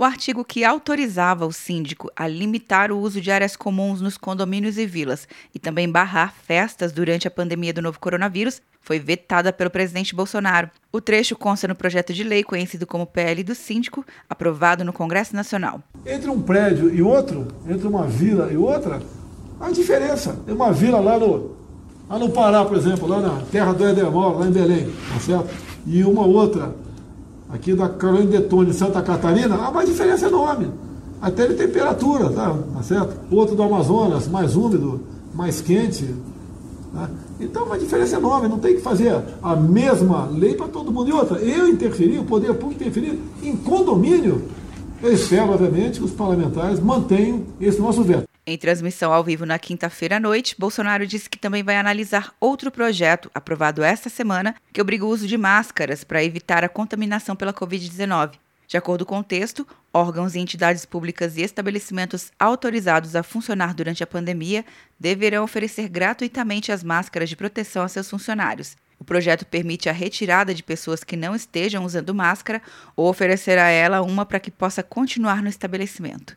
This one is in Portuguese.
o artigo que autorizava o síndico a limitar o uso de áreas comuns nos condomínios e vilas e também barrar festas durante a pandemia do novo coronavírus foi vetada pelo presidente Bolsonaro. O trecho consta no projeto de lei conhecido como PL do Síndico, aprovado no Congresso Nacional. Entre um prédio e outro, entre uma vila e outra, há diferença. Tem uma vila lá no, lá no Pará, por exemplo, lá na terra do Edemol, lá em Belém, tá certo? E uma outra aqui da Carolina Detone, Santa Catarina, há uma diferença enorme. Até de temperatura, tá, tá certo? Outro do Amazonas, mais úmido, mais quente. Tá? Então, uma diferença enorme, não tem que fazer a mesma lei para todo mundo. E outra, eu interferir, o poder público interferir em condomínio, eu espero, obviamente, que os parlamentares mantenham esse nosso veto. Em transmissão ao vivo na quinta-feira à noite, Bolsonaro disse que também vai analisar outro projeto, aprovado esta semana, que obriga o uso de máscaras para evitar a contaminação pela Covid-19. De acordo com o texto, órgãos e entidades públicas e estabelecimentos autorizados a funcionar durante a pandemia deverão oferecer gratuitamente as máscaras de proteção a seus funcionários. O projeto permite a retirada de pessoas que não estejam usando máscara ou oferecer a ela uma para que possa continuar no estabelecimento.